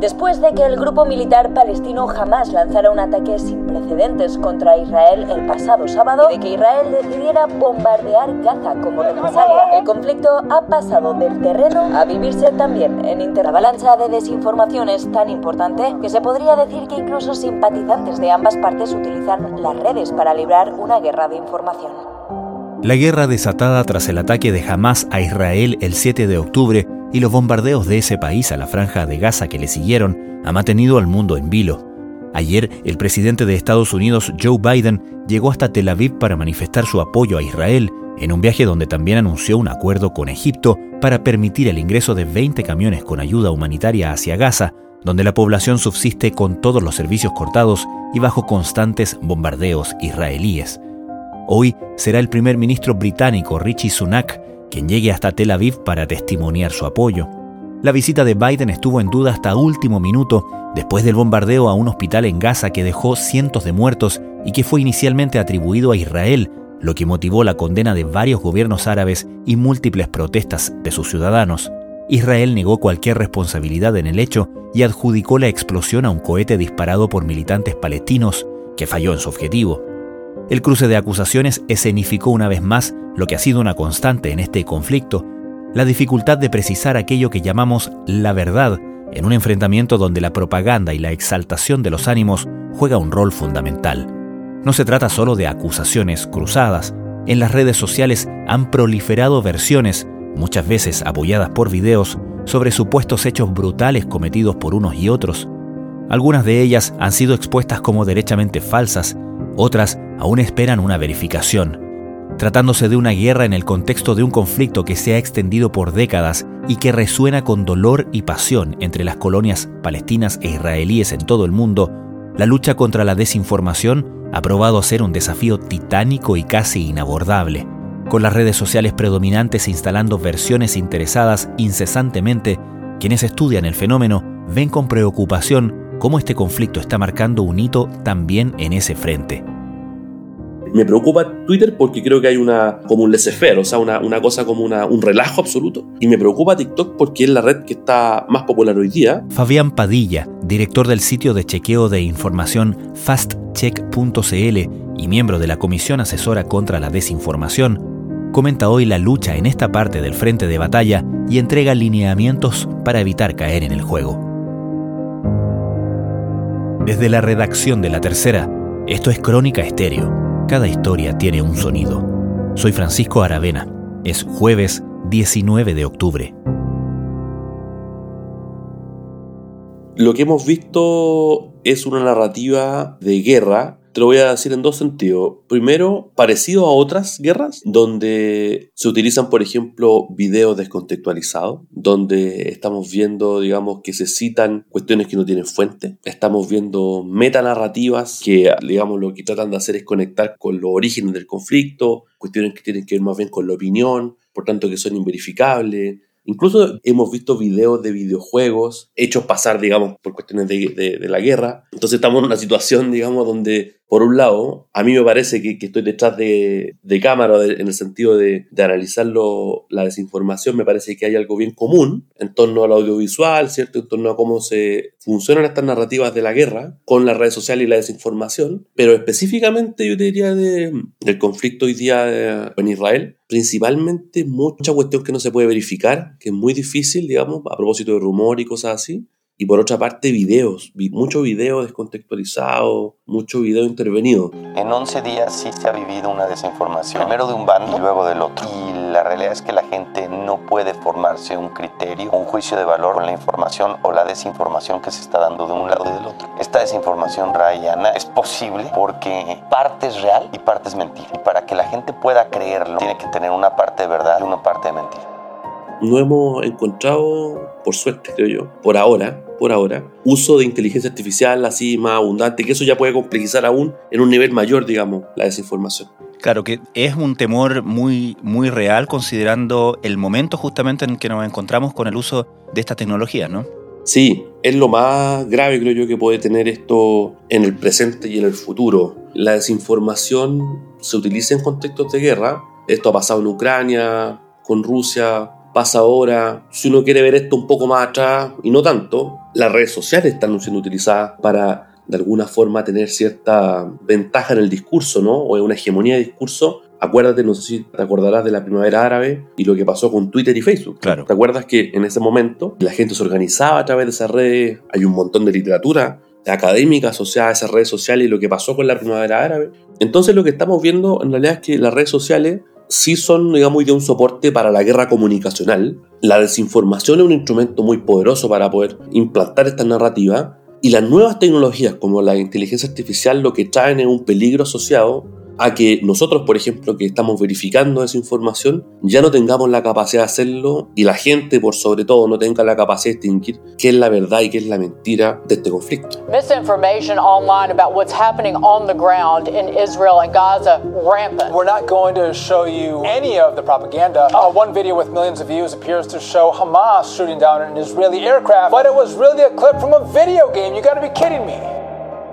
Después de que el grupo militar palestino jamás lanzara un ataque sin precedentes contra Israel el pasado sábado y que Israel decidiera bombardear Gaza como represalia, el conflicto ha pasado del terreno a vivirse también en interavalancha de desinformación es tan importante que se podría decir que incluso simpatizantes de ambas partes utilizan las redes para librar una guerra de información. La guerra desatada tras el ataque de Hamas a Israel el 7 de octubre y los bombardeos de ese país a la franja de Gaza que le siguieron ha mantenido al mundo en vilo. Ayer, el presidente de Estados Unidos, Joe Biden, llegó hasta Tel Aviv para manifestar su apoyo a Israel, en un viaje donde también anunció un acuerdo con Egipto para permitir el ingreso de 20 camiones con ayuda humanitaria hacia Gaza, donde la población subsiste con todos los servicios cortados y bajo constantes bombardeos israelíes. Hoy será el primer ministro británico Richie Sunak quien llegue hasta Tel Aviv para testimoniar su apoyo. La visita de Biden estuvo en duda hasta último minuto después del bombardeo a un hospital en Gaza que dejó cientos de muertos y que fue inicialmente atribuido a Israel, lo que motivó la condena de varios gobiernos árabes y múltiples protestas de sus ciudadanos. Israel negó cualquier responsabilidad en el hecho y adjudicó la explosión a un cohete disparado por militantes palestinos, que falló en su objetivo. El cruce de acusaciones escenificó una vez más lo que ha sido una constante en este conflicto, la dificultad de precisar aquello que llamamos la verdad en un enfrentamiento donde la propaganda y la exaltación de los ánimos juega un rol fundamental. No se trata solo de acusaciones cruzadas, en las redes sociales han proliferado versiones, muchas veces apoyadas por videos, sobre supuestos hechos brutales cometidos por unos y otros. Algunas de ellas han sido expuestas como derechamente falsas, otras aún esperan una verificación. Tratándose de una guerra en el contexto de un conflicto que se ha extendido por décadas y que resuena con dolor y pasión entre las colonias palestinas e israelíes en todo el mundo, la lucha contra la desinformación ha probado ser un desafío titánico y casi inabordable, con las redes sociales predominantes instalando versiones interesadas incesantemente, quienes estudian el fenómeno ven con preocupación cómo este conflicto está marcando un hito también en ese frente. Me preocupa Twitter porque creo que hay una como un laissez-faire, o sea, una, una cosa como una, un relajo absoluto. Y me preocupa TikTok porque es la red que está más popular hoy día. Fabián Padilla, director del sitio de chequeo de información fastcheck.cl y miembro de la Comisión Asesora contra la Desinformación, comenta hoy la lucha en esta parte del frente de batalla y entrega lineamientos para evitar caer en el juego. Desde la redacción de La Tercera, esto es Crónica Estéreo cada historia tiene un sonido. Soy Francisco Aravena. Es jueves 19 de octubre. Lo que hemos visto es una narrativa de guerra te lo voy a decir en dos sentidos. Primero, parecido a otras guerras, donde se utilizan, por ejemplo, videos descontextualizados, donde estamos viendo, digamos, que se citan cuestiones que no tienen fuente. Estamos viendo metanarrativas que, digamos, lo que tratan de hacer es conectar con los orígenes del conflicto, cuestiones que tienen que ver más bien con la opinión, por tanto que son inverificables Incluso hemos visto videos de videojuegos hechos pasar, digamos, por cuestiones de, la guerra. Entonces estamos en una situación, digamos, donde, por un lado, a mí me parece que, estoy detrás de, cámara en el sentido de, analizar la desinformación, me parece que hay algo bien común en torno al audiovisual, ¿cierto? En torno a cómo se funcionan estas narrativas de la guerra con las redes sociales y la desinformación, pero específicamente yo diría del conflicto hoy día eh, en Israel, principalmente mucha cuestión que no se puede verificar, que es muy difícil, digamos, a propósito de rumor y cosas así. Y por otra parte, videos, mucho video descontextualizado, mucho video intervenido. En 11 días sí se ha vivido una desinformación, primero de un bando y luego del otro. Y la realidad es que la gente no puede formarse un criterio, un juicio de valor con la información o la desinformación que se está dando de un lado y del otro. Esta desinformación, Rayana, es posible porque parte es real y parte es mentira. Y para que la gente pueda creerlo, tiene que tener una parte de verdad y una parte de mentira no hemos encontrado, por suerte creo yo, por ahora, por ahora, uso de inteligencia artificial así más abundante, que eso ya puede complejizar aún en un nivel mayor, digamos, la desinformación. Claro que es un temor muy, muy real considerando el momento justamente en que nos encontramos con el uso de esta tecnología, ¿no? Sí, es lo más grave creo yo que puede tener esto en el presente y en el futuro. La desinformación se utiliza en contextos de guerra. Esto ha pasado en Ucrania, con Rusia, pasa ahora. Si uno quiere ver esto un poco más atrás y no tanto, las redes sociales están siendo utilizadas para de alguna forma tener cierta ventaja en el discurso, ¿no? O en una hegemonía de discurso. Acuérdate, no sé si te acordarás de la primavera árabe y lo que pasó con Twitter y Facebook. Claro. ¿Te acuerdas que en ese momento la gente se organizaba a través de esas redes? Hay un montón de literatura académica asociada a esas redes sociales y lo que pasó con la primavera árabe. Entonces lo que estamos viendo en realidad es que las redes sociales sí son, digamos, de un soporte para la guerra comunicacional. La desinformación es un instrumento muy poderoso para poder implantar esta narrativa y las nuevas tecnologías como la inteligencia artificial lo que traen es un peligro asociado a que nosotros, por ejemplo, que estamos verificando esa información, ya no tengamos la capacidad de hacerlo y la gente, por sobre todo, no tenga la capacidad de distinguir qué es la verdad y qué es la mentira de este conflicto. Misinformation online about what's happening on the ground in Israel and Gaza rampant. We're not going to show you any of the propaganda. Uh, one video with millions of views appears to show Hamas shooting down an Israeli aircraft, but it was really a clip from a video game. You gotta be kidding me.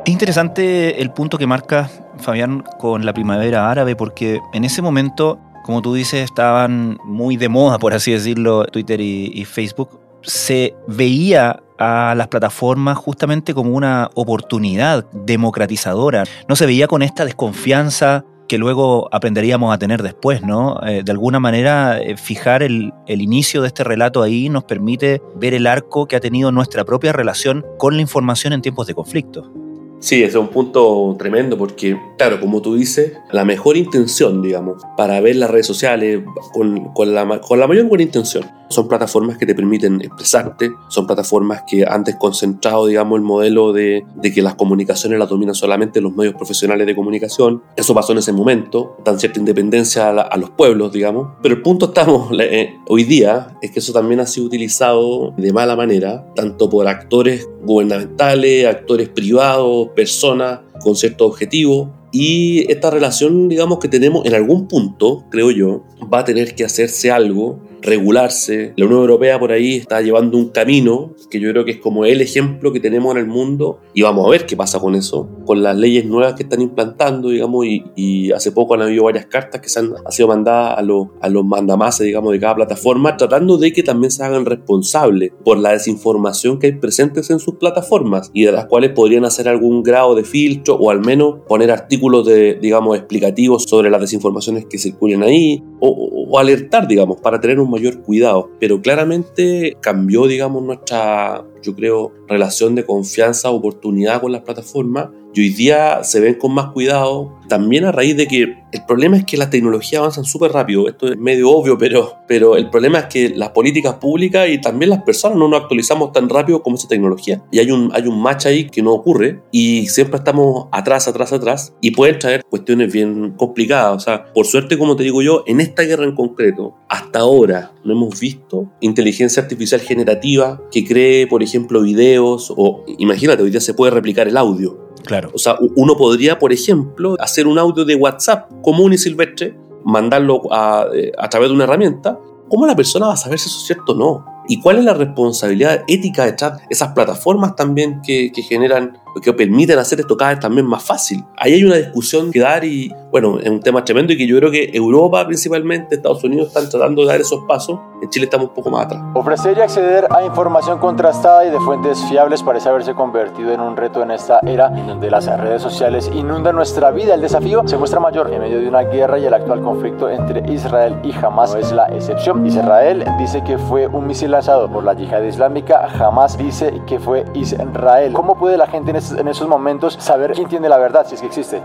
Es interesante el punto que marca Fabián con la primavera árabe porque en ese momento, como tú dices, estaban muy de moda, por así decirlo, Twitter y, Facebook. Se veía a las plataformas justamente como una oportunidad democratizadora. No se veía con esta desconfianza que luego aprenderíamos a tener después, ¿no? Eh, de alguna manera, eh, fijar el, el, inicio de este relato ahí nos permite ver el arco que ha tenido nuestra propia relación con la información en tiempos de conflicto. Sí, ese es un punto tremendo porque, claro, como tú dices, la mejor intención, digamos, para ver las redes sociales con, con, la, con la mayor buena intención, son plataformas que te permiten expresarte, son plataformas que han desconcentrado, digamos, el modelo de, de que las comunicaciones las dominan solamente los medios profesionales de comunicación. Eso pasó en ese momento, dan cierta independencia a, a los pueblos, digamos. Pero el punto estamos eh, hoy día es que eso también ha sido utilizado de mala manera, tanto por actores gubernamentales, actores privados, personas con cierto objetivo. Y esta relación, digamos, que tenemos en algún punto, creo yo, va a tener que hacerse algo regularse. La Unión Europea por ahí está llevando un camino que yo creo que es como el ejemplo que tenemos en el mundo y vamos a ver qué pasa con eso, con las leyes nuevas que están implantando, digamos, y, hace poco han habido varias cartas que se han, sido mandadas a los, a los mandamases, digamos, de cada plataforma, tratando de que también se hagan responsables por la desinformación que hay presentes en sus plataformas y de las cuales podrían hacer algún grado de filtro o al menos poner artículos de, digamos, explicativos sobre las desinformaciones que circulen ahí o, o alertar, digamos, para tener un mayor cuidado, pero claramente cambió, digamos, nuestra, yo creo, relación de confianza, oportunidad con las plataformas y hoy día se ven con más cuidado, también a raíz de que el problema es que las tecnologías avanzan súper rápido, esto es medio obvio, pero, pero el problema es que las políticas públicas y también las personas no nos actualizamos tan rápido como esa tecnología. Y hay un, hay un match ahí que no ocurre y siempre estamos atrás, atrás, atrás y pueden traer cuestiones bien complicadas. O sea, por suerte, como te digo yo, en esta guerra en concreto, hasta ahora no hemos visto inteligencia artificial generativa que cree, por ejemplo, videos o imagínate, hoy día se puede replicar el audio. Claro. O sea, uno podría, por ejemplo, hacer un audio de WhatsApp común y silvestre, mandarlo a, eh, a través de una herramienta. ¿Cómo la persona va a saber si eso es cierto o no? ¿Y cuál es la responsabilidad ética detrás de esas plataformas también que, que generan que permiten hacer esto cada vez también más fácil. Ahí hay una discusión que dar y, bueno, es un tema tremendo y que yo creo que Europa principalmente, Estados Unidos están tratando de dar esos pasos. En Chile estamos un poco más atrás. Ofrecer y acceder a información contrastada y de fuentes fiables parece haberse convertido en un reto en esta era en donde las redes sociales inundan nuestra vida. El desafío se muestra mayor en medio de una guerra y el actual conflicto entre Israel y Hamas no es la excepción. Israel dice que fue un misil lanzado por la yihad islámica, Hamas dice que fue Israel. ¿Cómo puede la gente en en esos momentos saber quién tiene la verdad, si es que existe.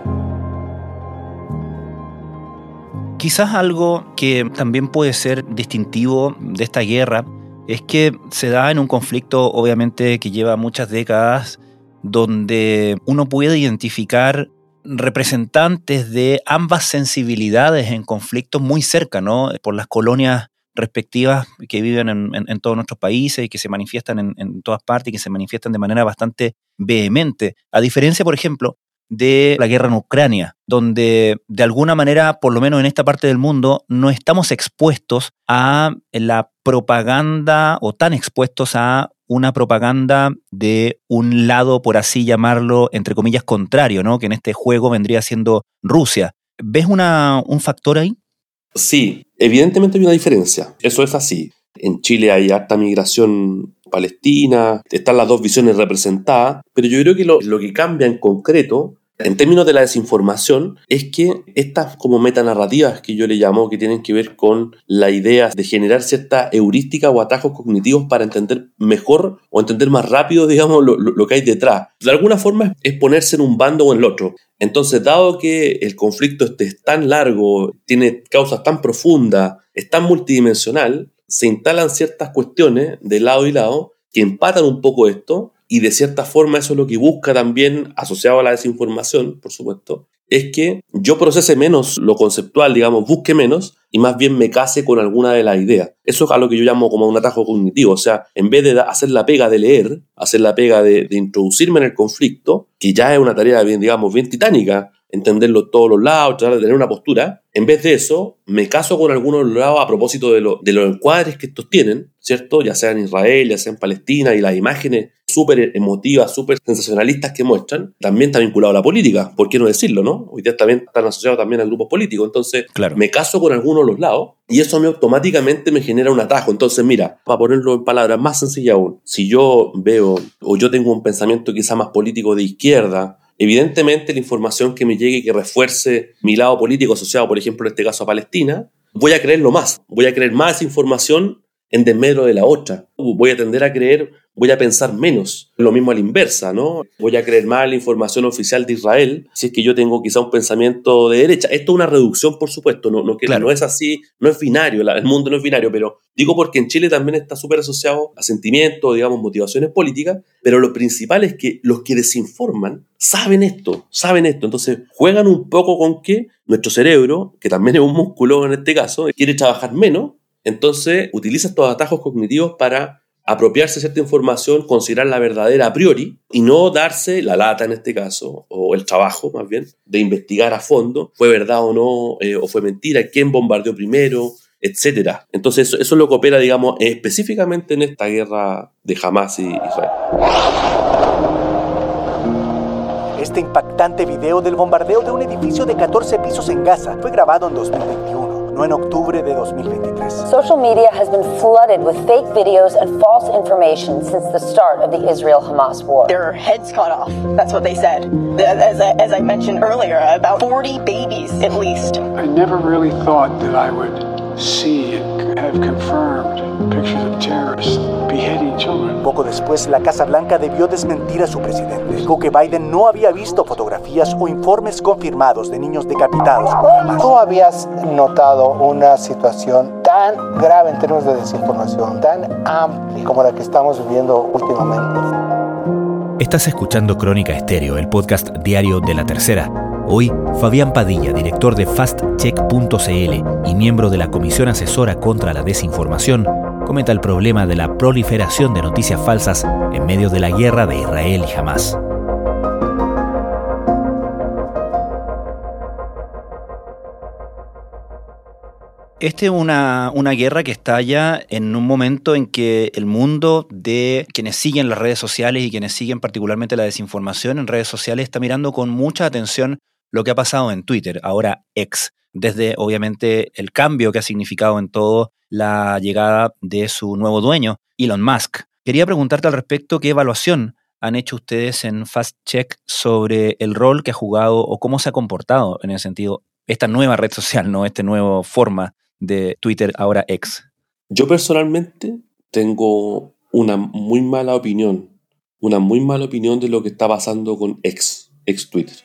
Quizás algo que también puede ser distintivo de esta guerra es que se da en un conflicto obviamente que lleva muchas décadas donde uno puede identificar representantes de ambas sensibilidades en conflictos muy cerca, ¿no? Por las colonias respectivas que viven en, todos nuestros países y que se manifiestan en, todas partes y que se manifiestan de manera bastante vehemente. A diferencia, por ejemplo, de la guerra en Ucrania, donde de alguna manera, por lo menos en esta parte del mundo, no estamos expuestos a la propaganda o tan expuestos a una propaganda de un lado, por así llamarlo, entre comillas, contrario, ¿no? que en este juego vendría siendo Rusia. ¿Ves una, un factor ahí? Sí, evidentemente hay una diferencia, eso es así. En Chile hay harta migración palestina, están las dos visiones representadas, pero yo creo que lo, lo que cambia en concreto en términos de la desinformación, es que estas como metanarrativas que yo le llamo, que tienen que ver con la idea de generar cierta heurística o atajos cognitivos para entender mejor o entender más rápido, digamos, lo, que hay detrás. De alguna forma es ponerse en un bando o en el otro. Entonces, dado que el conflicto este es tan largo, tiene causas tan profundas, es tan multidimensional, se instalan ciertas cuestiones de lado y lado que empatan un poco esto y de cierta forma eso es lo que busca también, asociado a la desinformación, por supuesto, es que yo procese menos lo conceptual, digamos, busque menos y más bien me case con alguna de las ideas. Eso es algo que yo llamo como un atajo cognitivo. O sea, en vez de hacer la pega de leer, hacer la pega de, de introducirme en el conflicto, que ya es una tarea bien, digamos, bien titánica, entenderlo todos los lados, tratar de tener una postura. En vez de eso, me caso con algunos de los lados a propósito de, de los encuadres que estos tienen, ¿cierto? Ya sea en Israel, ya sea en Palestina, y las imágenes súper emotivas, súper sensacionalistas que muestran, también está vinculado a la política, ¿por qué no decirlo, no? Hoy día también están asociados también a grupos políticos, entonces claro. me caso con algunos de los lados y eso a mí automáticamente me genera un atajo. Entonces, mira, para ponerlo en palabras más sencillas aún, si yo veo o yo tengo un pensamiento quizá más político de izquierda, Evidentemente, la información que me llegue y que refuerce mi lado político asociado, por ejemplo, en este caso a Palestina, voy a creerlo más. Voy a creer más información en desmedro de la otra. Voy a tender a creer voy a pensar menos. Lo mismo a la inversa, ¿no? Voy a creer más la información oficial de Israel si es que yo tengo quizá un pensamiento de derecha. Esto es una reducción, por supuesto, no, no, no es así, no es binario, el mundo no es binario, pero digo porque en Chile también está súper asociado a sentimientos, digamos, motivaciones políticas, pero lo principal es que los que desinforman saben esto, saben esto, entonces juegan un poco con que nuestro cerebro, que también es un músculo en este caso, quiere trabajar menos, entonces utiliza estos atajos cognitivos para apropiarse de cierta información, considerar la verdadera a priori y no darse la lata en este caso, o el trabajo más bien, de investigar a fondo, fue verdad o no, eh, o fue mentira, quién bombardeó primero, etcétera. Entonces eso, eso, es lo que opera, digamos, específicamente en esta guerra de Hamas y Israel. Este impactante video del bombardeo de un edificio de 14 pisos en Gaza fue grabado en 2021 en octubre de 2023. Social media has been flooded with fake videos and false information since the start of the Israel-Hamas war. There are heads cut off. That's what they said. As I, as I mentioned earlier, about 40 babies at least. I never really thought that I would see and have confirmed pictures of terrorists beheading children. Poco después, la Casa Blanca debió desmentir a su presidente. Dijo que Biden no había visto fotografías o informes confirmados de niños decapitados. ¿Tú habías notado una situación tan grave en términos de desinformación, tan amplia como la que estamos viviendo últimamente? Estás escuchando Crónica Estéreo, el podcast diario de la tercera. Hoy, Fabián Padilla, director de fastcheck.cl y miembro de la Comisión Asesora contra la Desinformación, comenta el problema de la proliferación de noticias falsas en medio de la guerra de Israel y Hamas. Esta es una, una, guerra que estalla en un momento en que el mundo de quienes siguen las redes sociales y quienes siguen particularmente la desinformación en redes sociales está mirando con mucha atención lo que ha pasado en Twitter, ahora X, desde obviamente el cambio que ha significado en todo la llegada de su nuevo dueño, Elon Musk. Quería preguntarte al respecto qué evaluación han hecho ustedes en Fast Check sobre el rol que ha jugado o cómo se ha comportado en ese sentido esta nueva red social, ¿no? Esta nueva forma de Twitter ahora X. Yo personalmente tengo una muy mala opinión, una muy mala opinión de lo que está pasando con X, ex Twitter.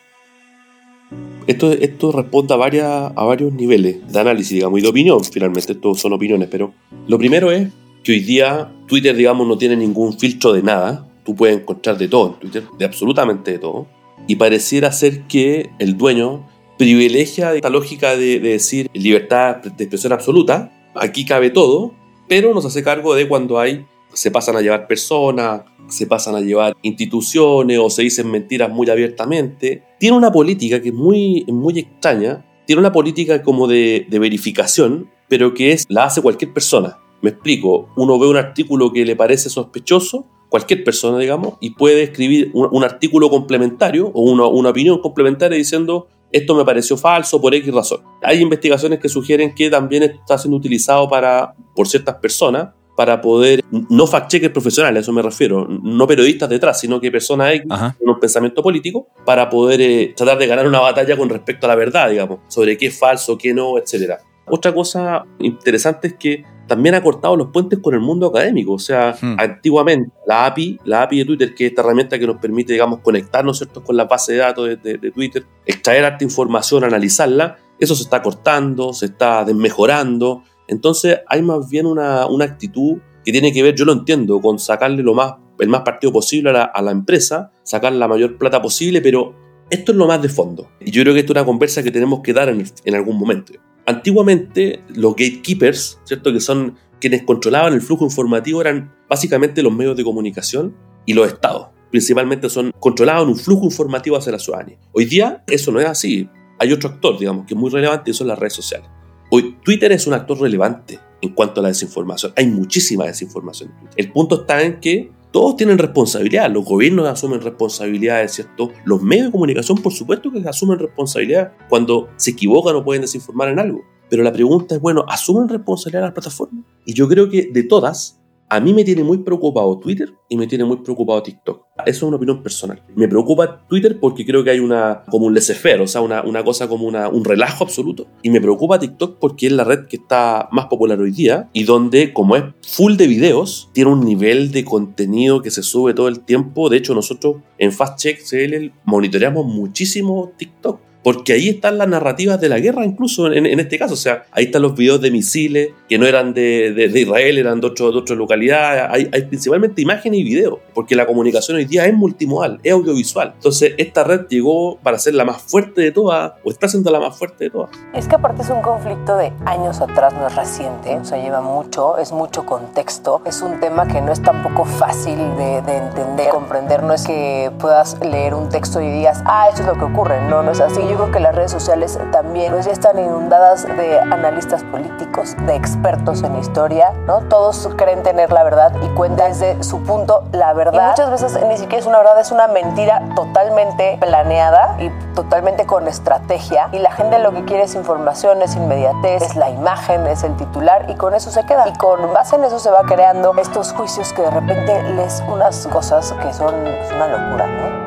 Esto, esto responde a, a varios niveles de análisis, digamos, y de opinión, finalmente, esto son opiniones, pero lo primero es que hoy día Twitter, digamos, no tiene ningún filtro de nada, tú puedes encontrar de todo en Twitter, de absolutamente de todo, y pareciera ser que el dueño privilegia esta lógica de, de decir libertad de expresión absoluta, aquí cabe todo, pero nos hace cargo de cuando hay, se pasan a llevar personas, se pasan a llevar instituciones o se dicen mentiras muy abiertamente. Tiene una política que es muy, muy extraña, tiene una política como de, verificación, pero que es, la hace cualquier persona. Me explico, uno ve un artículo que le parece sospechoso, cualquier persona, digamos, y puede escribir un, artículo complementario o una, una opinión complementaria diciendo esto me pareció falso por X razón. Hay investigaciones que sugieren que también está siendo utilizado para, por ciertas personas para poder, no fact-checkers profesionales, a eso me refiero, no periodistas detrás, sino que personas con un pensamiento político, para poder eh, tratar de ganar una batalla con respecto a la verdad, digamos, sobre qué es falso, qué no, etc. Otra cosa interesante es que también ha cortado los puentes con el mundo académico. O sea, hmm. antiguamente la API, la API de Twitter, que es esta herramienta que nos permite, digamos, conectarnos ¿cierto? con la base de datos de, de, Twitter, extraer información, analizarla, eso se está cortando, se está desmejorando. Entonces hay más bien una, actitud que tiene que ver, yo lo entiendo, con sacarle lo más, el más partido posible a la, empresa, sacar la mayor plata posible, pero esto es lo más de fondo. Y yo creo que esto es una conversa que tenemos que dar en, en algún momento. Antiguamente, los gatekeepers, ¿cierto? que son quienes controlaban el flujo informativo, eran básicamente los medios de comunicación y los estados. Principalmente son, controlaban un flujo informativo hacia la ciudadanía. Hoy día eso no es así. Hay otro actor, digamos, que es muy relevante y son las redes sociales. Hoy Twitter es un actor relevante en cuanto a la desinformación. Hay muchísima desinformación en Twitter. El punto está en que todos tienen responsabilidad, los gobiernos asumen responsabilidades, ¿cierto? Los medios de comunicación, por supuesto que asumen responsabilidad cuando se equivocan o pueden desinformar en algo. Pero la pregunta es, bueno, ¿asumen responsabilidad las plataformas? Y yo creo que de todas, a mí me tiene muy preocupado Twitter y me tiene muy preocupado TikTok. Eso es una opinión personal. Me preocupa Twitter porque creo que hay una como un laissez-faire, o sea, una, una cosa como una, un relajo absoluto. Y me preocupa TikTok porque es la red que está más popular hoy día y donde, como es full de videos, tiene un nivel de contenido que se sube todo el tiempo. De hecho, nosotros en Fast Check CL monitoreamos muchísimo TikTok porque ahí están las narrativas de la guerra, incluso en, este caso. O sea, ahí están los videos de misiles que no eran de, Israel, eran de, otro, de otras localidades. Hay, hay, principalmente imágenes y videos, porque la comunicación hoy día es multimodal, es audiovisual. Entonces, esta red llegó para ser la más fuerte de todas, o está siendo la más fuerte de todas. Es que aparte es un conflicto de años atrás, no es reciente, o sea, lleva mucho, es mucho contexto, es un tema que no es tampoco fácil de, de entender, comprender. No es que puedas leer un texto y digas, ah, eso es lo que ocurre. No, no es así yo creo que las redes sociales también pues ya están inundadas de analistas políticos, de expertos en historia, ¿no? Todos creen tener la verdad y cuentan desde su punto la verdad. Y muchas veces ni siquiera es una verdad, es una mentira totalmente planeada y totalmente con estrategia. Y la gente lo que quiere es información, es inmediatez, es la imagen, es el titular y con eso se queda. Y con base en eso se va creando estos juicios que de repente les unas cosas que son una locura, ¿no?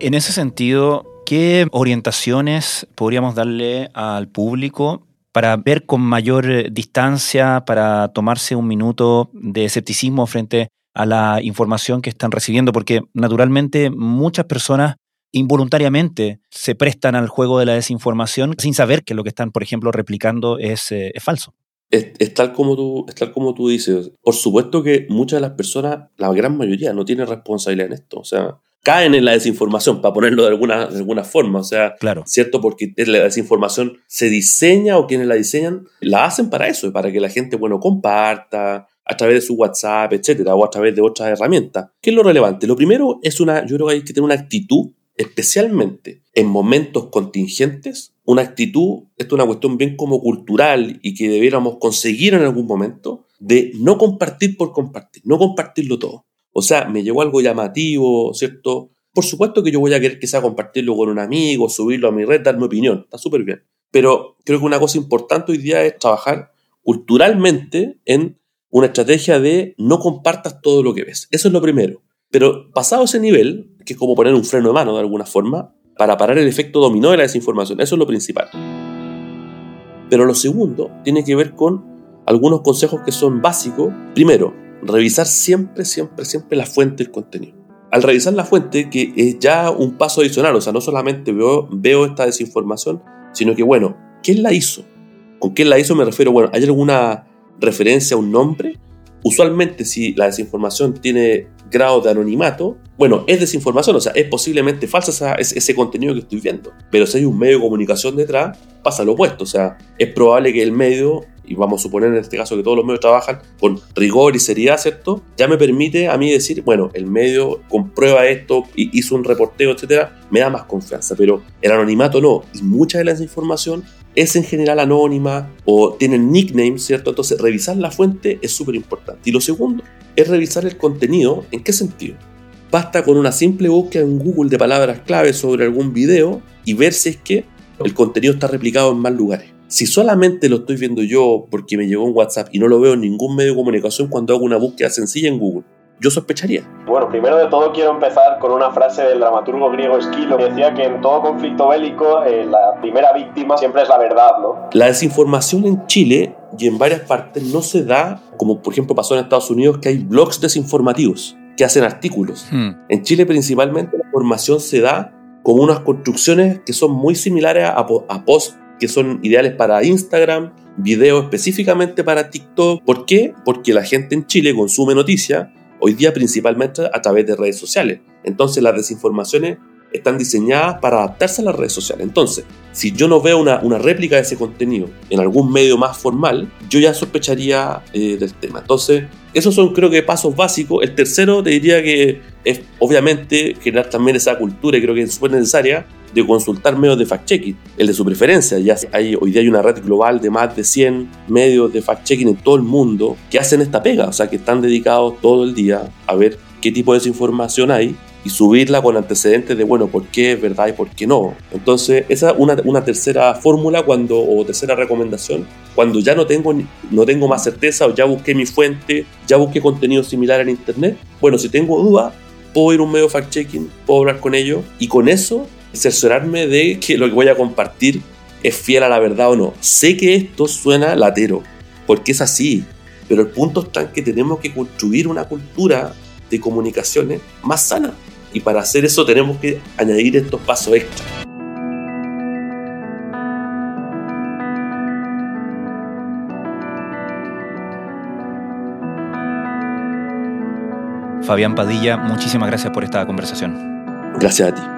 En ese sentido, ¿qué orientaciones podríamos darle al público para ver con mayor distancia, para tomarse un minuto de escepticismo frente a la información que están recibiendo? Porque naturalmente muchas personas involuntariamente se prestan al juego de la desinformación sin saber que lo que están, por ejemplo, replicando es, eh, falso. Es, tal como tú, es tal como tú dices. Por supuesto que muchas de las personas, la gran mayoría, no tienen responsabilidad en esto. O sea, caen en la desinformación, para ponerlo de alguna, de alguna forma. O sea, claro. ¿cierto? Porque la desinformación se diseña o quienes la diseñan la hacen para eso, para que la gente, bueno, comparta a través de su WhatsApp, etcétera, o a través de otras herramientas. ¿Qué es lo relevante? Lo primero es una, yo creo que hay que tener una actitud, especialmente en momentos contingentes, una actitud, esto es una cuestión bien como cultural y que debiéramos conseguir en algún momento, de no compartir por compartir, no compartirlo todo. O sea, me llegó algo llamativo, ¿cierto? Por supuesto que yo voy a querer quizá compartirlo con un amigo, subirlo a mi red, dar mi opinión, está súper bien. Pero creo que una cosa importante hoy día es trabajar culturalmente en una estrategia de no compartas todo lo que ves. Eso es lo primero. Pero pasado ese nivel, que es como poner un freno de mano de alguna forma, para parar el efecto dominó de la desinformación, eso es lo principal. Pero lo segundo tiene que ver con algunos consejos que son básicos. Primero, revisar siempre, siempre, siempre la fuente del contenido. Al revisar la fuente, que es ya un paso adicional, o sea, no solamente veo, esta desinformación, sino que, bueno, ¿quién la hizo? ¿Con quién la hizo me refiero? Bueno, ¿hay alguna referencia a un nombre? Usualmente, si la desinformación tiene grado de anonimato, bueno, es desinformación, o sea, es posiblemente falsa ese contenido que estoy viendo. Pero si hay un medio de comunicación detrás, pasa lo opuesto, o sea, es probable que el medio y vamos a suponer en este caso que todos los medios trabajan con rigor y seriedad, ¿cierto? Ya me permite a mí decir, bueno, el medio comprueba esto, hizo un reporteo, etcétera, me da más confianza, pero el anonimato no, y mucha de la información es en general anónima o tienen nicknames, ¿cierto? Entonces, revisar la fuente es súper importante. Y lo segundo es revisar el contenido. ¿En qué sentido? Basta con una simple búsqueda en Google de palabras clave sobre algún video y ver si es que el contenido está replicado en más lugares. Si solamente lo estoy viendo yo porque me llegó un WhatsApp y no lo veo en ningún medio de comunicación cuando hago una búsqueda sencilla en Google, yo sospecharía. Bueno, primero de todo quiero empezar con una frase del dramaturgo griego Esquilo que decía que en todo conflicto bélico eh, la primera víctima siempre es la verdad, ¿no? La desinformación en Chile y en varias partes no se da, como por ejemplo pasó en Estados Unidos, que hay blogs desinformativos que hacen artículos. Hmm. En Chile principalmente la información se da como unas construcciones que son muy similares a, a posts que son ideales para Instagram, videos específicamente para TikTok. ¿Por qué? Porque la gente en Chile consume noticias hoy día principalmente a través de redes sociales. Entonces las desinformaciones están diseñadas para adaptarse a las redes sociales. Entonces, si yo no veo una, una réplica de ese contenido en algún medio más formal, yo ya sospecharía eh, del tema. Entonces, esos son creo que pasos básicos. El tercero te diría que es obviamente generar también esa cultura y creo que es súper necesaria de consultar medios de fact-checking, el de su preferencia. Ya hay, hoy día hay una red global de más de 100 medios de fact-checking en todo el mundo que hacen esta pega, o sea, que están dedicados todo el día a ver qué tipo de desinformación hay y subirla con antecedentes de, bueno, por qué es verdad y por qué no. Entonces, esa es una, una tercera fórmula cuando, o tercera recomendación, cuando ya no tengo, no tengo más certeza o ya busqué mi fuente, ya busqué contenido similar en internet. Bueno, si tengo duda, puedo ir a un medio fact-checking, puedo hablar con ellos y con eso cerciorarme de que lo que voy a compartir es fiel a la verdad o no. Sé que esto suena latero, porque es así, pero el punto está en que tenemos que construir una cultura de comunicaciones más sana. Y para hacer eso tenemos que añadir estos pasos extra. Fabián Padilla, muchísimas gracias por esta conversación. Gracias a ti.